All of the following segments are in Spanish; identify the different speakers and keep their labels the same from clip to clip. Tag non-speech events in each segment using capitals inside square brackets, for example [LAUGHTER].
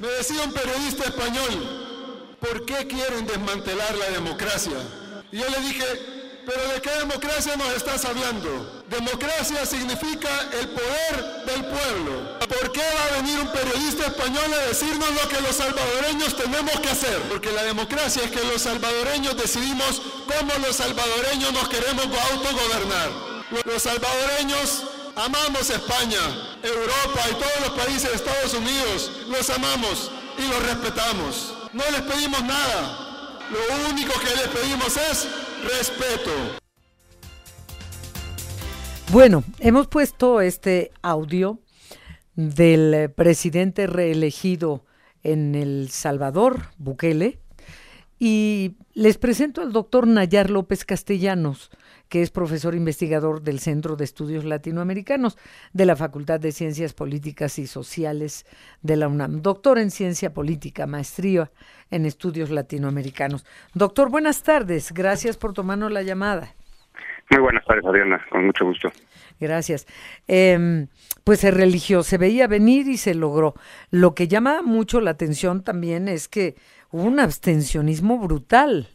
Speaker 1: Me decía un periodista español, ¿por qué quieren desmantelar la democracia? Y yo le dije, pero ¿de qué democracia nos estás hablando? Democracia significa el poder del pueblo. ¿Por qué va a venir un periodista español a decirnos lo que los salvadoreños tenemos que hacer? Porque la democracia es que los salvadoreños decidimos cómo los salvadoreños nos queremos autogobernar. Los salvadoreños amamos España, Europa y todos los países de Estados Unidos. Los amamos y los respetamos. No les pedimos nada. Lo único que les pedimos es respeto.
Speaker 2: Bueno, hemos puesto este audio del presidente reelegido en El Salvador, Bukele, y les presento al doctor Nayar López Castellanos, que es profesor investigador del Centro de Estudios Latinoamericanos de la Facultad de Ciencias Políticas y Sociales de la UNAM. Doctor en Ciencia Política, maestría en Estudios Latinoamericanos. Doctor, buenas tardes. Gracias por tomarnos la llamada.
Speaker 3: Muy buenas tardes, Adriana. Con mucho gusto.
Speaker 2: Gracias. Eh, pues se religió, se veía venir y se logró. Lo que llama mucho la atención también es que hubo un abstencionismo brutal.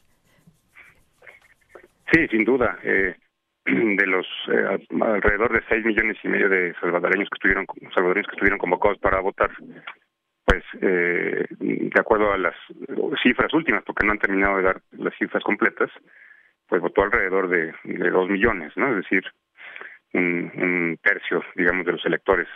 Speaker 3: Sí, sin duda. Eh, [CLEARS THROAT] de los eh, alrededor de seis millones y medio de salvadoreños que estuvieron salvadoreños que estuvieron convocados para votar, pues eh, de acuerdo a las cifras últimas, porque no han terminado de dar las cifras completas, pues votó alrededor de, de dos millones, ¿no? Es decir, un, un tercio, digamos, de los electores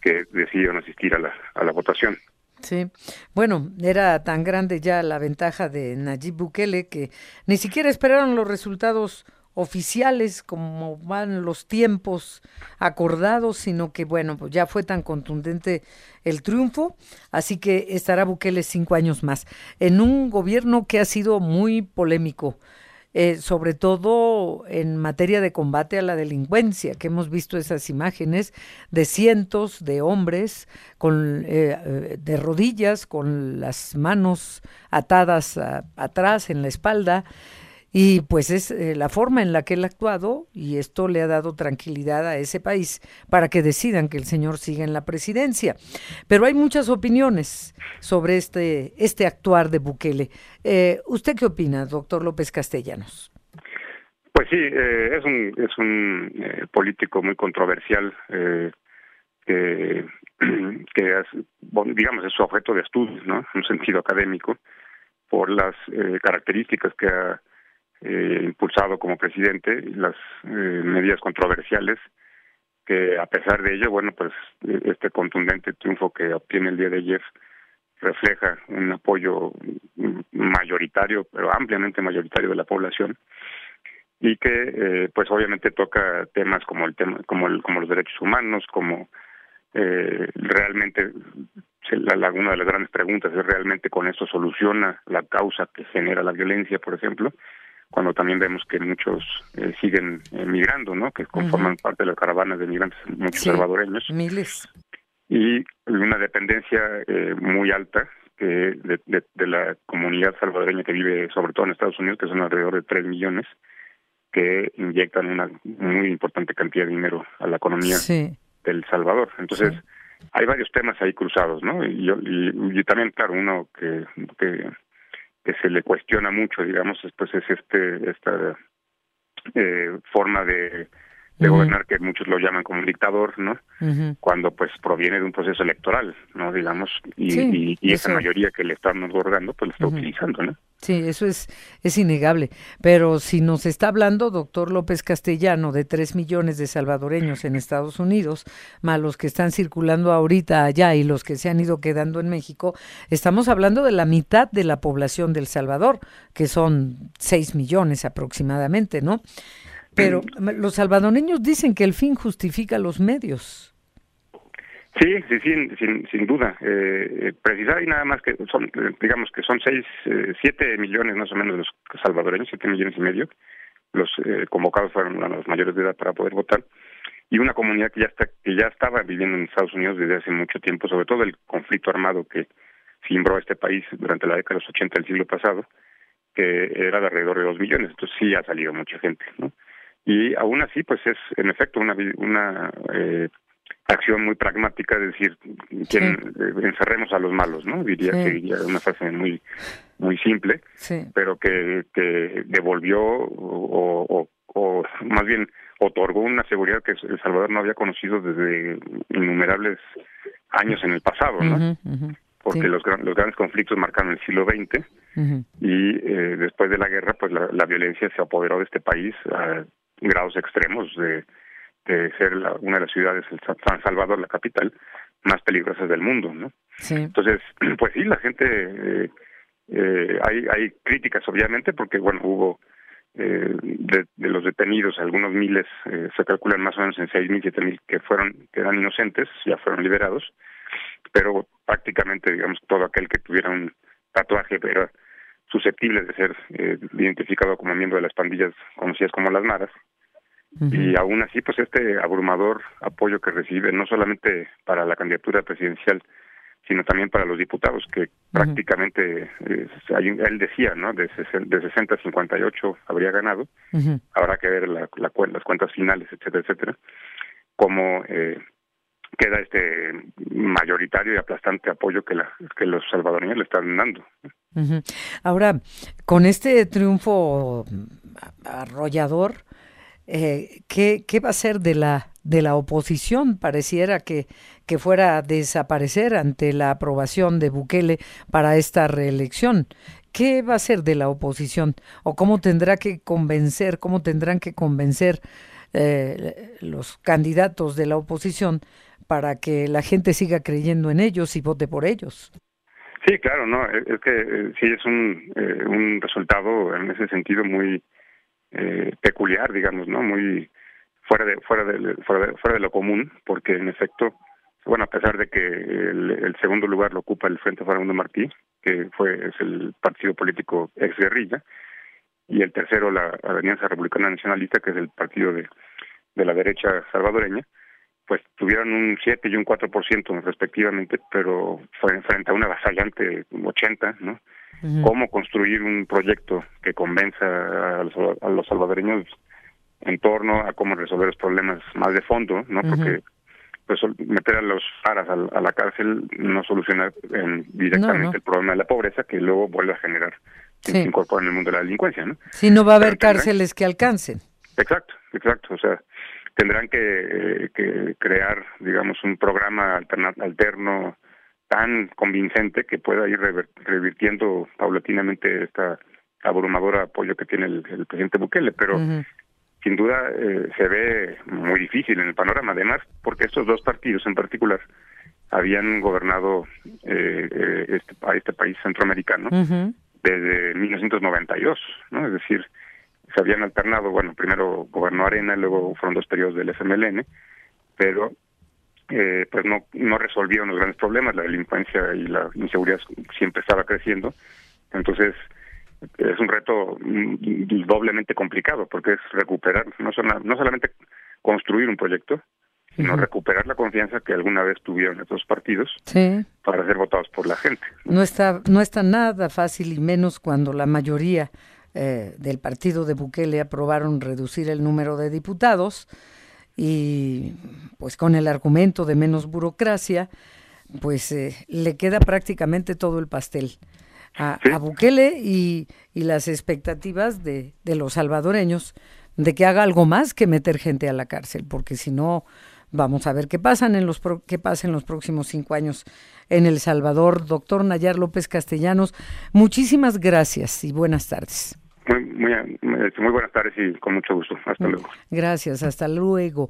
Speaker 3: que decidieron asistir a la, a la votación.
Speaker 2: Sí, bueno, era tan grande ya la ventaja de Nayib Bukele que ni siquiera esperaron los resultados oficiales como van los tiempos acordados, sino que bueno, pues ya fue tan contundente el triunfo, así que estará Bukele cinco años más en un gobierno que ha sido muy polémico. Eh, sobre todo en materia de combate a la delincuencia, que hemos visto esas imágenes de cientos de hombres con, eh, eh, de rodillas, con las manos atadas atrás en la espalda, y pues es eh, la forma en la que él ha actuado y esto le ha dado tranquilidad a ese país para que decidan que el señor siga en la presidencia. Pero hay muchas opiniones sobre este, este actuar de Bukele. Eh, ¿Usted qué opina, doctor López Castellanos?
Speaker 3: Pues sí, eh, es un, es un político muy controversial que, [CLEARS THROAT] que digamos, es su objeto de estudio, ¿no? En un sentido académico, por las características que ha eh, impulsado como presidente las eh, medidas controversiales que a pesar de ello, bueno, pues este contundente triunfo que obtiene el día de ayer refleja un apoyo mayoritario, pero ampliamente mayoritario de la población y que eh, pues obviamente toca temas como el tema como el, como los derechos humanos, como eh, realmente la, una de las grandes preguntas es realmente con esto soluciona la causa que genera la violencia, por ejemplo, cuando también vemos que muchos eh, siguen emigrando, ¿no? Que conforman parte de las caravanas de migrantes, muchos salvadoreños.
Speaker 2: Miles.
Speaker 3: Y una dependencia eh, muy alta de, de, la comunidad salvadoreña que vive sobre todo en Estados Unidos, que son alrededor de 3 millones, que inyectan una muy importante cantidad de dinero a la economía del Salvador. Entonces, hay varios temas ahí cruzados, ¿no? Y, yo, y, y también, claro, uno que, que que se le cuestiona mucho, digamos, pues es este esta eh, forma de, de gobernar que muchos lo llaman como un dictador, ¿no? Cuando pues proviene de un proceso electoral, ¿no? Digamos, y, y, esa mayoría que le estamos gobernando, pues lo está utilizando, ¿no?
Speaker 2: Sí, eso es, es innegable. Pero si nos está hablando, doctor López Castellano, de tres millones de salvadoreños en Estados Unidos, más los que están circulando ahorita allá y los que se han ido quedando en México, estamos hablando de la mitad de la población del Salvador, que son seis millones aproximadamente, ¿no? Pero los salvadoreños dicen que el fin justifica los medios.
Speaker 3: Sí, sí, sin, sin, sin duda. Eh, precisar y nada más que son, digamos que son seis, eh, siete millones más o menos los salvadoreños, siete millones y medio. Los eh, convocados fueron los mayores de edad para poder votar y una comunidad que ya está que ya estaba viviendo en Estados Unidos desde hace mucho tiempo, sobre todo el conflicto armado que cimbró este país durante la década de los 80 del siglo pasado, que era de alrededor de dos millones. Entonces sí ha salido mucha gente, ¿no? Y aún así, pues es en efecto una, una eh, acción muy pragmática, es decir, quien, eh, encerremos a los malos, ¿no? Diría que diría una frase muy muy simple, pero que, que devolvió o, o, más bien otorgó una seguridad que El Salvador no había conocido desde innumerables años en el pasado, ¿no? Porque los, los grandes conflictos marcaron el siglo XX y eh, después de la guerra, pues la, la, violencia se apoderó de este país a grados extremos de, de ser una de las ciudades, San Salvador, la capital, más peligrosas del mundo, ¿no? Entonces, [CLEARS THROAT] pues sí, la gente, eh, eh, hay, hay críticas obviamente, porque bueno, hubo eh, de, de, los detenidos, algunos miles, eh, se calculan más o menos en seis mil, siete mil que fueron, que eran inocentes, ya fueron liberados, pero prácticamente, digamos, todo aquel que tuviera un tatuaje era susceptible de ser eh, identificado como miembro de las pandillas conocidas como las maras. Y aún así, pues este abrumador apoyo que recibe, no solamente para la candidatura presidencial, sino también para los diputados, que prácticamente, eh, él decía, ¿no? De, de 60 a 58 habría ganado, habrá que ver la, la, las cuentas finales, etcétera, etcétera, cómo eh, queda este mayoritario y aplastante apoyo que, la, que los salvadoreños le están dando.
Speaker 2: Ahora, con este triunfo arrollador, eh, ¿qué, ¿qué va a ser de la de la oposición pareciera que, que fuera a desaparecer ante la aprobación de Bukele para esta reelección. ¿Qué va a ser de la oposición? ¿O cómo tendrá que convencer, cómo tendrán que convencer eh, los candidatos de la oposición para que la gente siga creyendo en ellos y vote por ellos?
Speaker 3: Sí, claro, no, es que eh, sí es un, eh, un resultado en ese sentido muy peculiar, digamos, ¿no? Muy fuera de fuera de, fuera de, lo común porque en efecto bueno a pesar de que el, segundo lugar lo ocupa el Frente Farabundo Martí que fue es el partido político ex guerrilla y el tercero la Alianza Republicana Nacionalista que es el partido de, de la derecha salvadoreña pues tuvieron un 7 y un 4% respectivamente pero frente a una avasallante 80 no cómo construir un proyecto que convenza a los, a los salvadoreños en torno a cómo resolver los problemas más de fondo, ¿no? Porque pues meter a los aras a, la cárcel no soluciona directamente el problema de la pobreza que luego vuelve a generar sí. se incorpora en el mundo de la delincuencia, ¿no?
Speaker 2: Sí, no va a haber cárceles que alcancen.
Speaker 3: Exacto, exacto, o sea, tendrán que, que crear, digamos, un programa alterno tan convincente que pueda ir revirtiendo paulatinamente esta abrumadora apoyo que tiene el, presidente Bukele, pero sin duda eh, se ve muy difícil en el panorama, además porque estos dos partidos en particular habían gobernado eh, eh este, a este país centroamericano desde 1992, ¿no? Es decir, se habían alternado, bueno, primero gobernó Arena, luego fueron dos periodos del FMLN, pero eh, pues no, no resolvieron los grandes problemas, la delincuencia y la inseguridad siempre estaba creciendo, entonces es un reto mm, doblemente complicado porque es recuperar, no, no solamente construir un proyecto, sino recuperar la confianza que alguna vez tuvieron estos partidos para ser votados por la gente.
Speaker 2: No está, no está nada fácil y menos cuando la mayoría eh, del partido de Bukele aprobaron reducir el número de diputados y pues con el argumento de menos burocracia, pues eh, le queda prácticamente todo el pastel a, Bukele y, y, las expectativas de, de los salvadoreños de que haga algo más que meter gente a la cárcel, porque si no, vamos a ver qué pasan en los qué pasa en los próximos cinco años en El Salvador. Doctor Nayar López Castellanos, muchísimas gracias y buenas tardes.
Speaker 3: Muy, muy, muy buenas tardes y con mucho gusto. Hasta luego.
Speaker 2: Gracias, hasta luego.